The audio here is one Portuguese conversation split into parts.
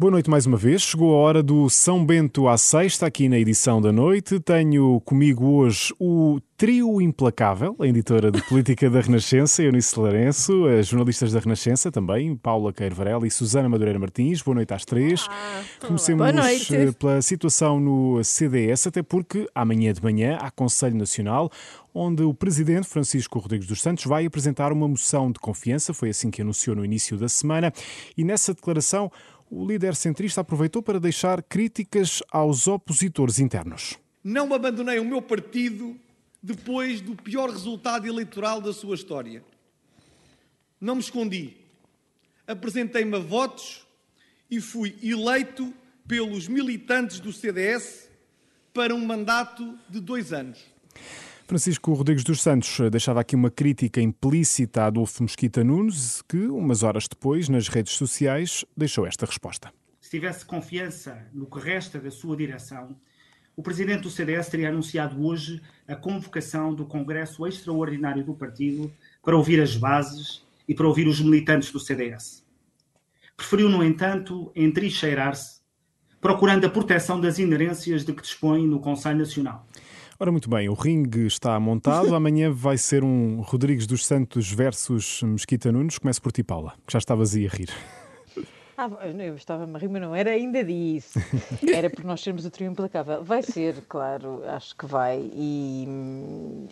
Boa noite mais uma vez. Chegou a hora do São Bento à sexta, aqui na edição da noite. Tenho comigo hoje o Trio Implacável, a editora de Política da Renascença, Eunice Lourenço, as jornalistas da Renascença também, Paula Queiro Varela e Susana Madureira Martins. Boa noite às três. Ah, Comecemos boa noite. eh, pela situação no CDS, até porque amanhã de manhã há Conselho Nacional, onde o Presidente Francisco Rodrigues dos Santos vai apresentar uma moção de confiança, foi assim que anunciou no início da semana, e nessa declaração o líder centrista aproveitou para deixar críticas aos opositores internos. Não abandonei o meu partido depois do pior resultado eleitoral da sua história. Não me escondi. Apresentei-me a votos e fui eleito pelos militantes do CDS para um mandato de dois anos. Francisco Rodrigues dos Santos deixava aqui uma crítica implícita a Adolfo Mesquita Nunes, que, umas horas depois, nas redes sociais, deixou esta resposta. se tivesse confiança no que resta da sua direção, o presidente do CDS teria anunciado hoje a convocação do Congresso Extraordinário do partido para ouvir as bases e para ouvir os militantes do CDS. Preferiu, no entanto, entrincheirar-se, procurando a proteção das inerências de que dispõe no Conselho Nacional. Ora, muito bem, o ringue está montado. Amanhã vai ser um Rodrigues dos Santos versus Mesquita Nunes. Começo por ti, Paula, que já estavas aí a rir. Ah, eu estava-me a rir, mas não era ainda disso. Era por nós sermos o trio implacável. Vai ser, claro, acho que vai. E,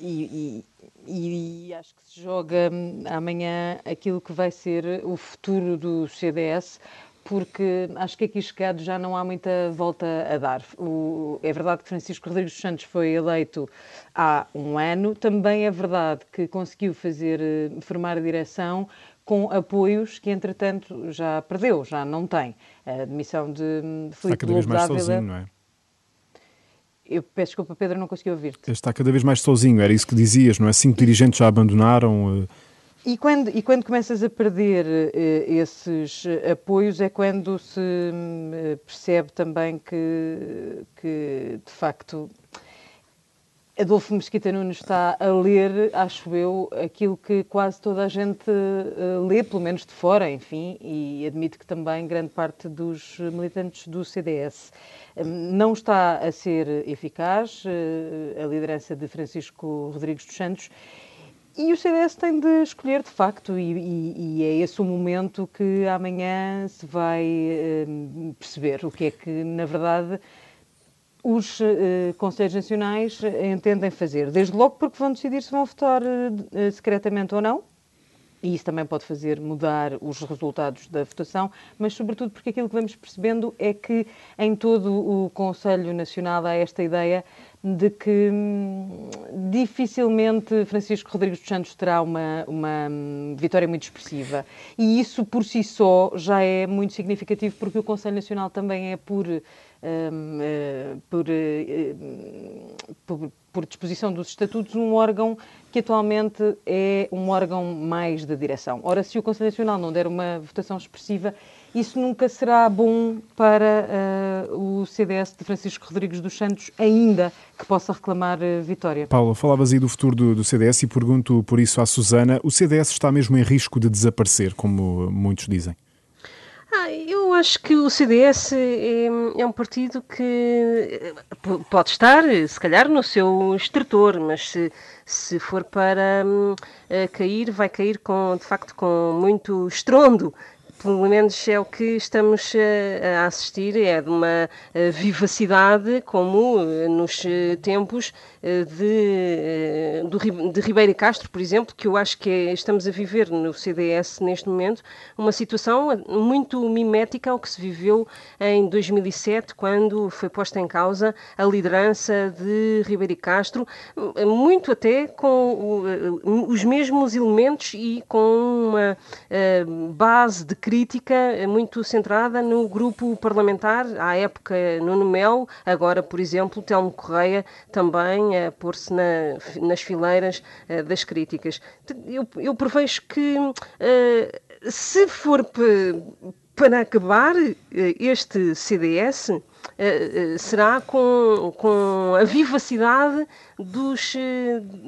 e, e, e acho que se joga hum, amanhã aquilo que vai ser o futuro do CDS, porque acho que aqui chegado já não há muita volta a dar. O- é verdade que Francisco Rodrigues dos Santos foi eleito há um ano, também é verdade que conseguiu fazer, eh, formar a direção com apoios que, entretanto, já perdeu, já não tem. A admissão de hum, Está Filipe cada vez mais Dávila- sozinho, não é? Eu peço desculpa, Pedro, não consegui ouvir-te. Está cada vez mais sozinho, era isso que dizias, não é? Cinco dirigentes já abandonaram. eh, E quando, e quando começas a perder eh, esses eh, apoios é quando se hum, eh, percebe também que, que, de facto, Adolfo Mesquita Nunes está a ler, acho eu, aquilo que quase toda a gente lê, pelo menos de fora, enfim, e admito que também grande parte dos militantes do CDS. Hum, Não está a ser eficaz a liderança de Francisco Rodrigues dos Santos e o CDS tem de escolher, de facto, e, e- e é esse o momento que amanhã se vai eh, perceber o que é que, na verdade, os eh, Conselhos Nacionais entendem fazer. Desde logo porque vão decidir se vão votar eh, secretamente ou não. E isso também pode fazer mudar os resultados da votação, mas sobretudo porque aquilo que vamos percebendo é que em todo o Conselho Nacional há esta ideia de que hum, dificilmente Francisco Rodrigues dos Santos terá uma, uma hum, vitória muito expressiva. E isso por si só já é muito significativo porque o Conselho Nacional também é por, hum, eh, por, eh, hum, por, por disposição dos estatutos um órgão que atualmente é um órgão mais da direção. Ora, se o Conselho Nacional não der uma votação expressiva, isso nunca será bom para eh, o CDS de Francisco Rodrigues dos Santos, ainda que possa reclamar eh, vitória. Paula, falavas aí do futuro do, do CDS e pergunto por isso à Susana: o CDS está mesmo em risco de desaparecer, como muitos dizem? Ah, eu acho que o CDS é, é um partido que eh, pode estar, se calhar, no seu extrator, mas se, se for para hum, eh, cair, vai cair com, de facto com muito estrondo. Pelo menos é o que estamos eh, a assistir, é de uma eh, vivacidade como eh, nos tempos de, de Ribeiro Castro, por exemplo, que eu acho que é- estamos a viver no CDS neste momento, uma situação muito mimética ao que se viveu em 2007, quando foi posta em causa a liderança de Ribeiro Castro, muito até com os mesmos elementos e com uma base de crítica muito centrada no grupo parlamentar, à época Nuno Melo, agora, por exemplo, Telmo Correia também a pôr-se na- nas fileiras eh, das críticas. Eu, eu prevejo que eh, se for pa- para acabar eh, este CDS, será com, com a vivacidade dos,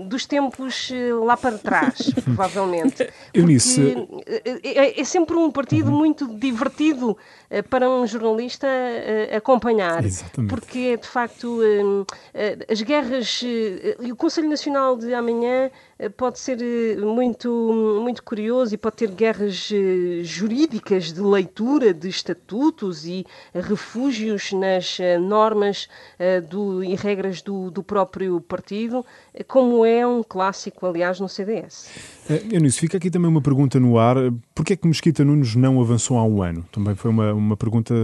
dos tempos lá para trás, provavelmente. Eunice... É, é, sempre um partido uhum. muito divertido para um jornalista acompanhar. Exatamente. Porque, de facto, as guerras e o Conselho Nacional de amanhã pode ser muito, muito curioso e pode ter guerras jurídicas de leitura de estatutos e refúgios nas normas do, e regras do, do próprio partido partido, como é um clássico, aliás, no CDS. Eunice, fica aqui também uma pergunta no ar. Porquê é que Mesquita Nunes não avançou há um ano? Também foi uma, uma pergunta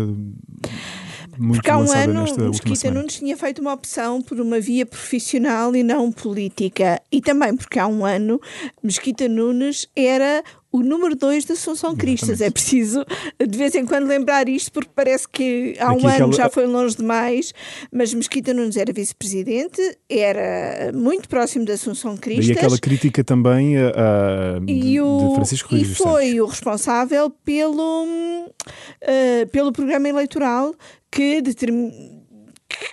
muito Porque há um ano Mesquita Nunes tinha feito uma opção por uma via profissional e não política. E também porque há um ano Mesquita Nunes era o número 2 da Assunção Cristas. É preciso de vez em quando lembrar isto, porque parece que há um ano já foi longe demais, mas Mesquita Nunes era vice-presidente, era muito próximo da Assunção Cristas. E aquela crítica também a, a de, o, de Francisco Rodrigues E foi Santos. o responsável pelo, uh, pelo programa eleitoral que determinou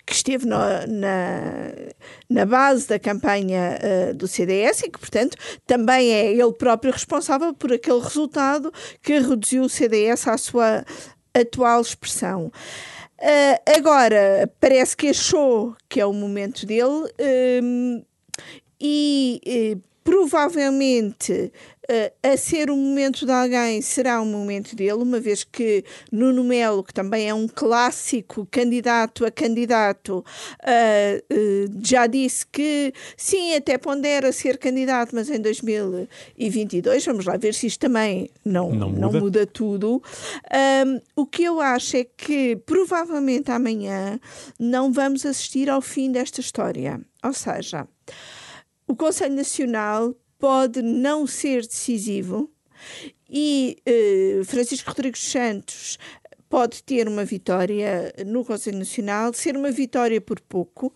que esteve na, na base da campanha uh, do CDS e que, portanto, também é ele próprio responsável por aquele resultado que reduziu o CDS à sua atual expressão. Uh, agora, parece que achou que é o momento dele uh, e provavelmente uh, a ser o momento de alguém será o momento dele, uma vez que Nuno Melo, que também é um clássico candidato a candidato, uh, uh, já disse que sim, até pondera ser candidato, mas em 2022, vamos lá ver se isto também não, não, muda. não muda tudo. o que eu acho é que provavelmente amanhã não vamos assistir ao fim desta história. Ou seja, o Conselho Nacional pode não ser decisivo e eh, Francisco Rodrigues Santos pode ter uma vitória no Conselho Nacional, ser uma vitória por pouco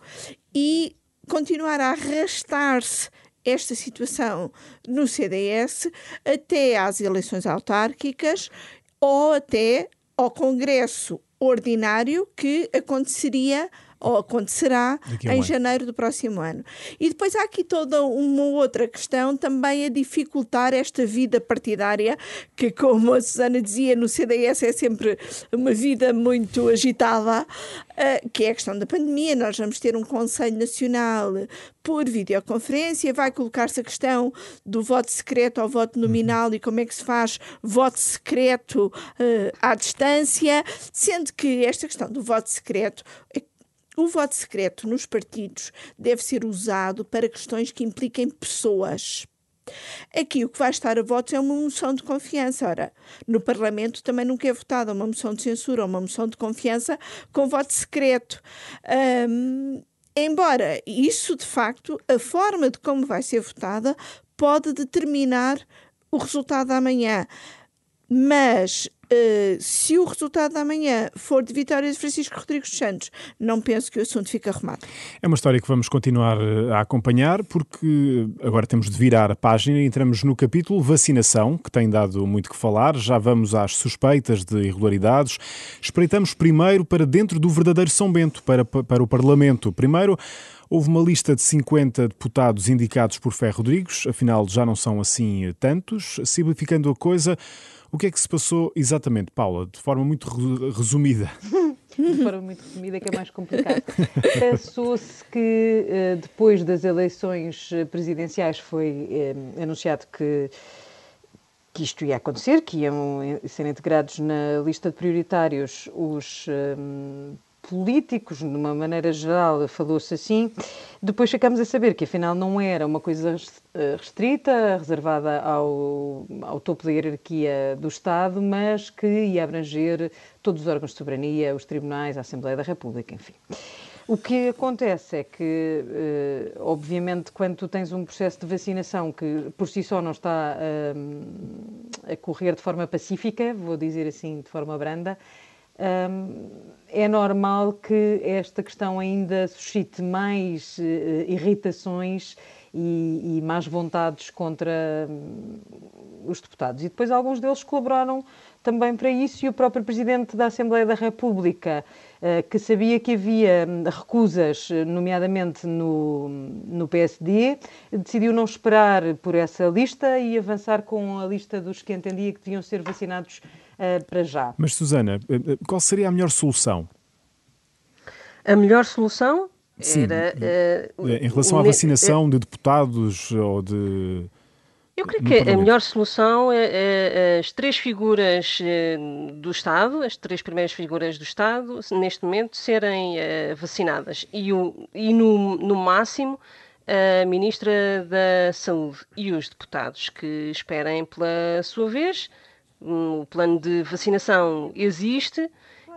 e continuar a arrastar-se esta situação no CDS até às eleições autárquicas ou até ao Congresso ordinário que aconteceria ou acontecerá em ano. janeiro do próximo ano. E depois há aqui toda uma outra questão também a dificultar esta vida partidária, que, como a Susana dizia, no CDS é sempre uma vida muito agitada, uh, que é a questão da pandemia. Nós vamos ter um Conselho Nacional por videoconferência, vai colocar-se a questão do voto secreto ao voto nominal e como é que se faz voto secreto uh, à distância, sendo que esta questão do voto secreto é o voto secreto nos partidos deve ser usado para questões que impliquem pessoas. Aqui o que vai estar a votos é uma moção de confiança. Ora, no Parlamento também nunca é votada uma moção de censura ou uma moção de confiança com voto secreto. Embora isso, de facto, a forma de como vai ser votada pode determinar o resultado da manhã. Mas Uh, se o resultado da manhã for de vitória de Francisco Rodrigues Santos, não penso que o assunto fique arrumado. É uma história que vamos continuar eh, a acompanhar, porque agora temos de virar a página e entramos no capítulo vacinação, que tem dado muito que falar. Já vamos às suspeitas de irregularidades. Espreitamos primeiro para dentro do verdadeiro São Bento, para, para o Parlamento. Primeiro, Houve uma lista de 50 deputados indicados por Ferro Rodrigues, afinal já não são assim tantos, simplificando a coisa. O que é que se passou exatamente, Paula, de forma muito resumida? de forma muito resumida, que é mais complicado. Pensou-se que eh, depois das eleições presidenciais foi eh, anunciado que, que isto ia acontecer, que iam ser integrados na lista de prioritários os eh, políticos, de uma maneira geral, falou-se assim. Depois ficamos a saber que afinal não era uma coisa eh, restrita, reservada ao, ao topo da hierarquia do Estado, mas que ia abranger todos os órgãos de soberania, os tribunais, a Assembleia da República, enfim. O que acontece é que, eh, obviamente, quando tu tens um processo de vacinação que por si só não está a, a correr de forma pacífica, vou dizer assim, de forma branda, é normal que esta questão ainda suscite mais uh, irritações e, e vontades contra hum, os deputados. E depois alguns deles colaboraram também para isso e o próprio Presidente da Assembleia da República, eh, que sabia que havia hum, recusas, nomeadamente no, no PSD, decidiu não esperar por essa lista e avançar com a lista dos que entendia que deviam ser vacinados para já. Mas, Susana, eh, qual seria a melhor solução? A melhor solução Sim, era. Uh, em relação à vacinação de deputados ou de eu creio que a melhor solução é, é, é, as três figuras do Estado, as três primeiras figuras do Estado, neste momento, serem é, vacinadas. E, o, e no, no máximo, a Ministra da Saúde e os deputados que esperem pela sua vez. O plano de vacinação existe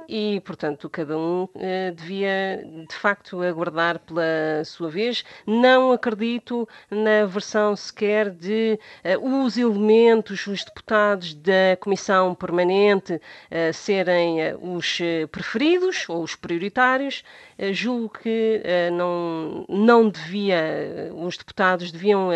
e, portanto, cada um uh, devia de facto aguardar pela sua vez. Não acredito na versão sequer de uh, os elementos, os deputados da Comissão Permanente uh, serem os preferidos ou os prioritários. Julgo que não, não devia, os deputados deviam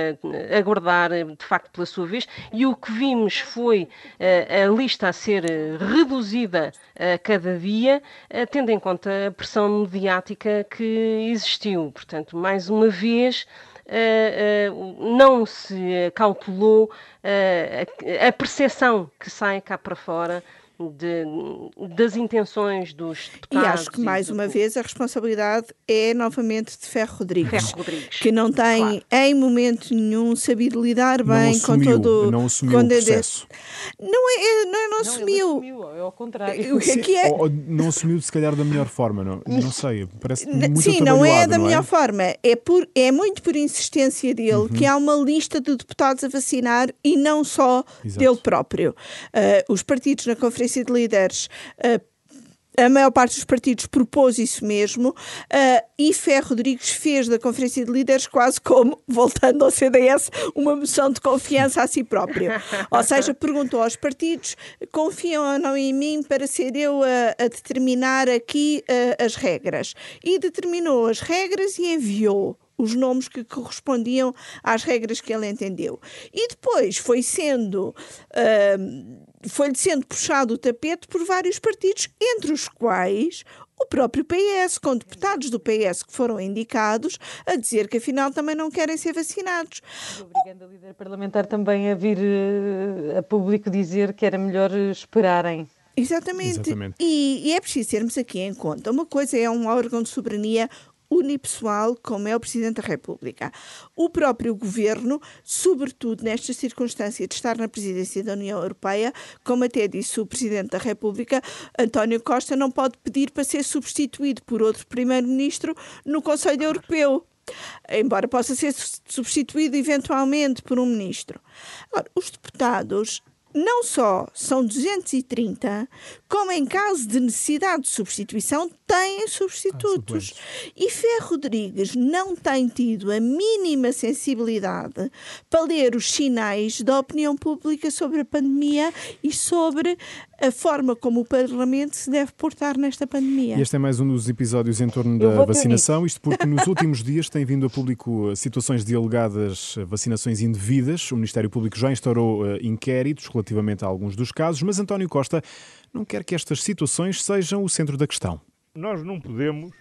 aguardar de facto pela sua vez e o que vimos foi a lista a ser reduzida a cada dia, eh, tendo em conta a pressão mediática que existiu. Portanto, mais uma vez, Uh, uh, não se calculou uh, a percepção que sai cá para fora de, das intenções dos deputados. E acho que, mais uma vez, a responsabilidade é novamente de Ferro Rodrigues, Ferro Rodrigues. que não tem, claro. em momento nenhum, sabido lidar bem com todo. Não assumiu o processo. Não é, é, não, é, não, assumiu. Não assumiu, é ao contrário. O que é que é? Ou, não assumiu, se calhar, da melhor forma. Não, não sei, parece muito Sim, não é da não melhor é? forma. É, por, é muito por insistência dele uhum. que há uma lista de deputados a vacinar e não só Exato. dele próprio. Uh, os partidos na Conferência Conferência de Líderes uh, a maior parte dos partidos propôs isso mesmo uh, e Ferro Rodrigues fez da Conferência de Líderes quase como, voltando ao CDS, uma moção de confiança a si próprio. Ou seja, perguntou aos partidos: confiam ou não em mim para ser eu a, a determinar aqui uh, as regras? E determinou as regras e enviou os nomes que correspondiam às regras que ele entendeu. E depois foi sendo. Uh, foi-lhe sendo puxado o tapete por vários partidos, entre os quais o próprio PS, com deputados do PS que foram indicados a dizer que afinal também não querem ser vacinados. Obrigando a líder parlamentar também a vir uh, a público dizer que era melhor esperarem. Exatamente. Exatamente. E, e, é preciso termos aqui em conta. Uma coisa é um órgão de soberania unipessoal como é o Presidente da República. O próprio Governo, sobretudo nesta circunstância de estar na presidência da União Europeia, como até disse o Presidente da República, António Costa não pode pedir para ser substituído por outro Primeiro-Ministro no Conselho Europeu embora possa ser substituído eventualmente por um ministro. Agora, os deputados não só são 230, como em caso de necessidade de substituição, têm substitutos. Ah, e Ferro Rodrigues não tem tido a mínima sensibilidade para ler os sinais da opinião pública sobre a pandemia e sobre a forma como o Parlamento se deve portar nesta pandemia. E este é mais um dos episódios em torno da vacinação, isto porque nos últimos dias tem vindo a público situações de alegadas vacinações indevidas. O Ministério Público já instaurou uh, inquéritos relativamente a alguns dos casos, mas António Costa não quer que estas situações sejam o centro da questão. Nós não podemos,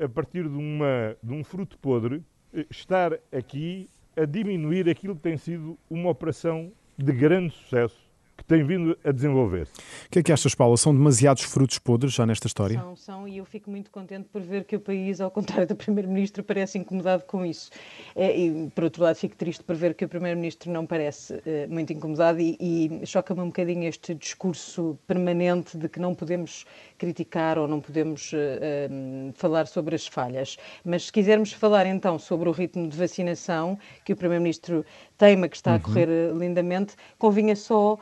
a partir de, uma, de um fruto podre, eh, estar aqui a diminuir aquilo que tem sido uma operação de grande sucesso que tem vindo a desenvolver-se. O que é que achas, Paula? São demasiados frutos podres já nesta história? São, são, e eu fico muito contente por ver que o país, ao contrário do Primeiro-Ministro, parece incomodado com isso. É, e, por outro lado, fico triste por ver que o Primeiro-Ministro não parece é, muito incomodado e, e choca-me um bocadinho este discurso permanente de que não podemos criticar ou não podemos é, falar sobre as falhas. Mas se quisermos falar então sobre o ritmo de vacinação, que o Primeiro-Ministro teima que está a uhum. correr uhum. lindamente, convinha só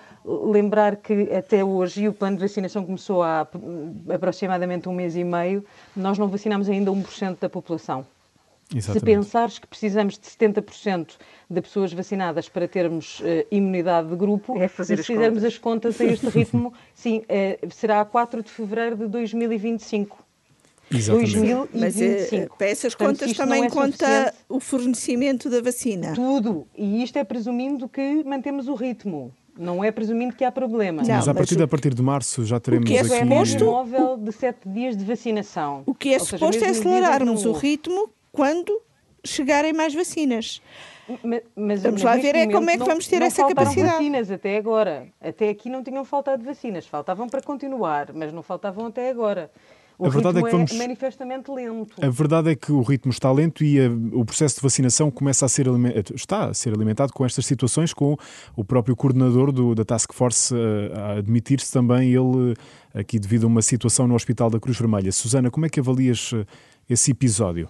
lembrar que até hoje, e o plano de vacinação começou há aproximadamente um mês e meio, nós não vacinamos ainda 1% da população. Exatamente. Se pensares que precisamos de 70% de pessoas vacinadas para termos uh, imunidade de grupo, é fazer se fizermos as contas a este ritmo, sim, uh, será a 4 de fevereiro de 2025. Exatamente. 2025. Mas eh, para essas Portanto, contas também é conta o fornecimento da vacina. Tudo. E isto é presumindo que mantemos o ritmo. Não é presumindo que há problema. Não, mas a partir, de, a partir de março já teremos o que é aqui... Suposto, móvel de sete dias de vacinação. O que é Ou suposto seja, é acelerarmos o ritmo quando chegarem mais vacinas. Mas, mas, vamos lá ver é como é que vamos ter não essa capacidade. vacinas até agora. Até aqui não tinham faltado vacinas. Faltavam para continuar, mas não faltavam até agora. O a verdade é que vamos... é manifestamente lento. A verdade é que o ritmo está lento e a, o processo de vacinação começa a ser está a ser alimentado com estas situações, com o próprio coordenador do, da Task Force a, a admitir-se também ele aqui devido a uma situação no Hospital da Cruz Vermelha. Susana, como é que avalias eh, esse episódio?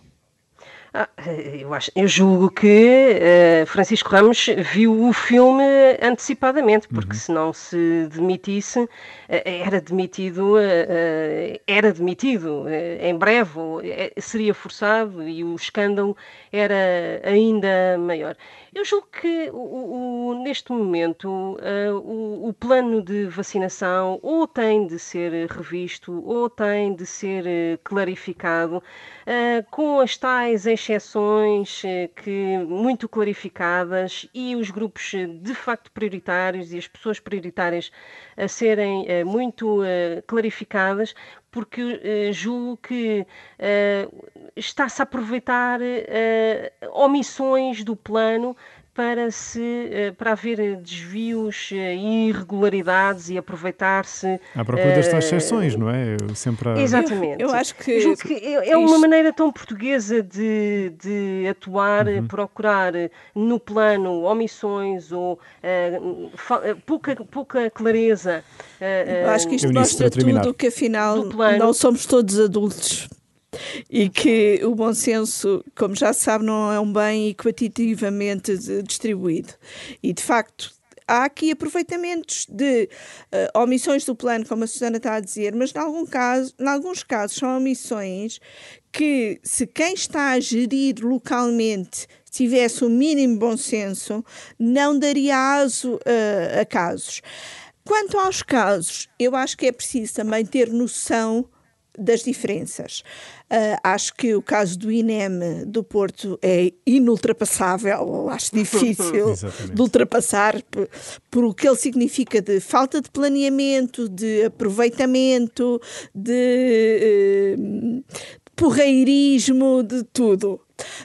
Ah, eu, acho, eu julgo que uh, Francisco Ramos viu o filme antecipadamente, porque uhum. se não se demitisse, uh, era demitido, uh, era demitido em breve, seria forçado e o escândalo era ainda maior. Eu julgo que o, o, neste momento uh, o, o, plano de vacinação ou tem de ser revisto ou tem de ser uh, clarificado, uh, com as tais exceções que muito clarificadas e os grupos de facto prioritários e as pessoas prioritárias a serem muito clarificadas, porque uh, julgo que uh, está-se a aproveitar uh, omissões do plano para, se, para haver desvios e irregularidades e aproveitar-se. À procura das tais exceções, não é? Sempre a... Exatamente. Eu, eu acho que. Eu que é, é uma maneira tão portuguesa de, de atuar, uhum. procurar no plano omissões ou pouca, pouca clareza. eu acho que isto mostra tudo que afinal não somos todos adultos e que o bom senso, como já se sabe, não é um bem equitativamente distribuído. E, de facto, há aqui aproveitamentos de uh, omissões do plano, como a Susana está a dizer, mas em, algum caso, em alguns casos são omissões que, se quem está a gerir localmente tivesse o mínimo bom senso, não daria aso uh, a casos. Quanto aos casos, eu acho que é preciso também ter noção das diferenças. Uh, acho que o caso do INEM do Porto é inultrapassável, acho difícil de ultrapassar por, por, o que ele significa de falta de planeamento, de aproveitamento, de uh, porreirismo, de tudo.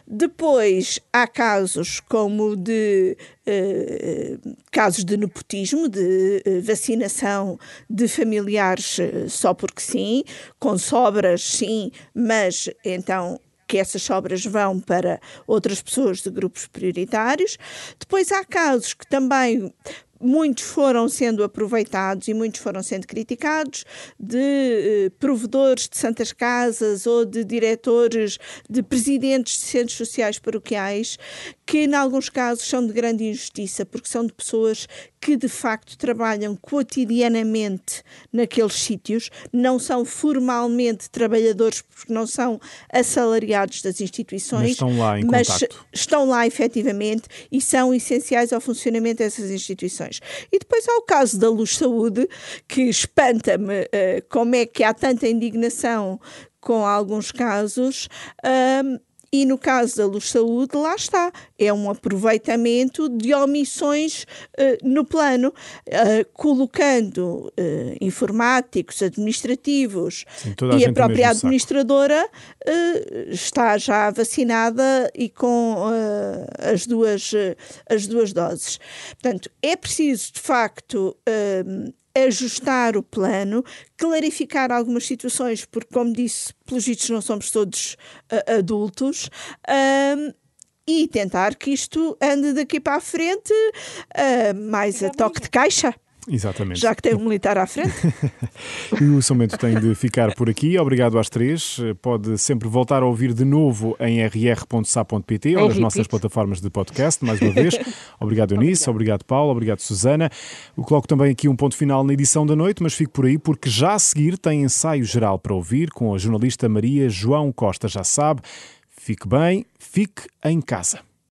Depois há casos como de eh, casos de nepotismo, de eh, vacinação de familiares eh, só porque sim, com sobras sim, mas então que essas sobras vão para outras pessoas de grupos prioritários. Depois há casos que também muitos foram sendo aproveitados e muitos foram sendo criticados, de eh, provedores de santas casas ou de diretores, de presidentes de centros sociais paroquiais, que em alguns casos são de grande injustiça, porque são de pessoas que de facto trabalham cotidianamente naqueles sítios, não são formalmente trabalhadores porque não são assalariados das instituições, mas estão lá em mas estão lá efetivamente e são essenciais ao funcionamento dessas instituições. E depois há o caso da Luz Saúde, que espanta-me uh, como é que há tanta indignação com alguns casos. Uh, e no caso da Luz Saúde, lá está, é um aproveitamento de omissões uh, no plano, uh, colocando uh, informáticos, administrativos Sim, e a, a própria administradora está já vacinada e com as, duas, as duas doses. Portanto, é preciso, de facto, ajustar o plano, clarificar algumas situações, porque, como disse, pelos vistos não somos todos uh, adultos. Um, e tentar que isto ande daqui para a frente uh, mais a toque de caixa. Exatamente. Já que tem um militar à frente. e o Somento tem de ficar por aqui. Obrigado às três. Pode sempre voltar a ouvir de novo em rr.sa.pt ou nas nossas plataformas de podcast, mais uma vez. Obrigado, Eunice. Obrigado, Paulo. Obrigado, Susana. Eu coloco também aqui um ponto final na edição da noite, mas fico por aí porque já a seguir tem ensaio geral para ouvir com a jornalista Maria João Costa. Já sabe, fique bem, fique em casa.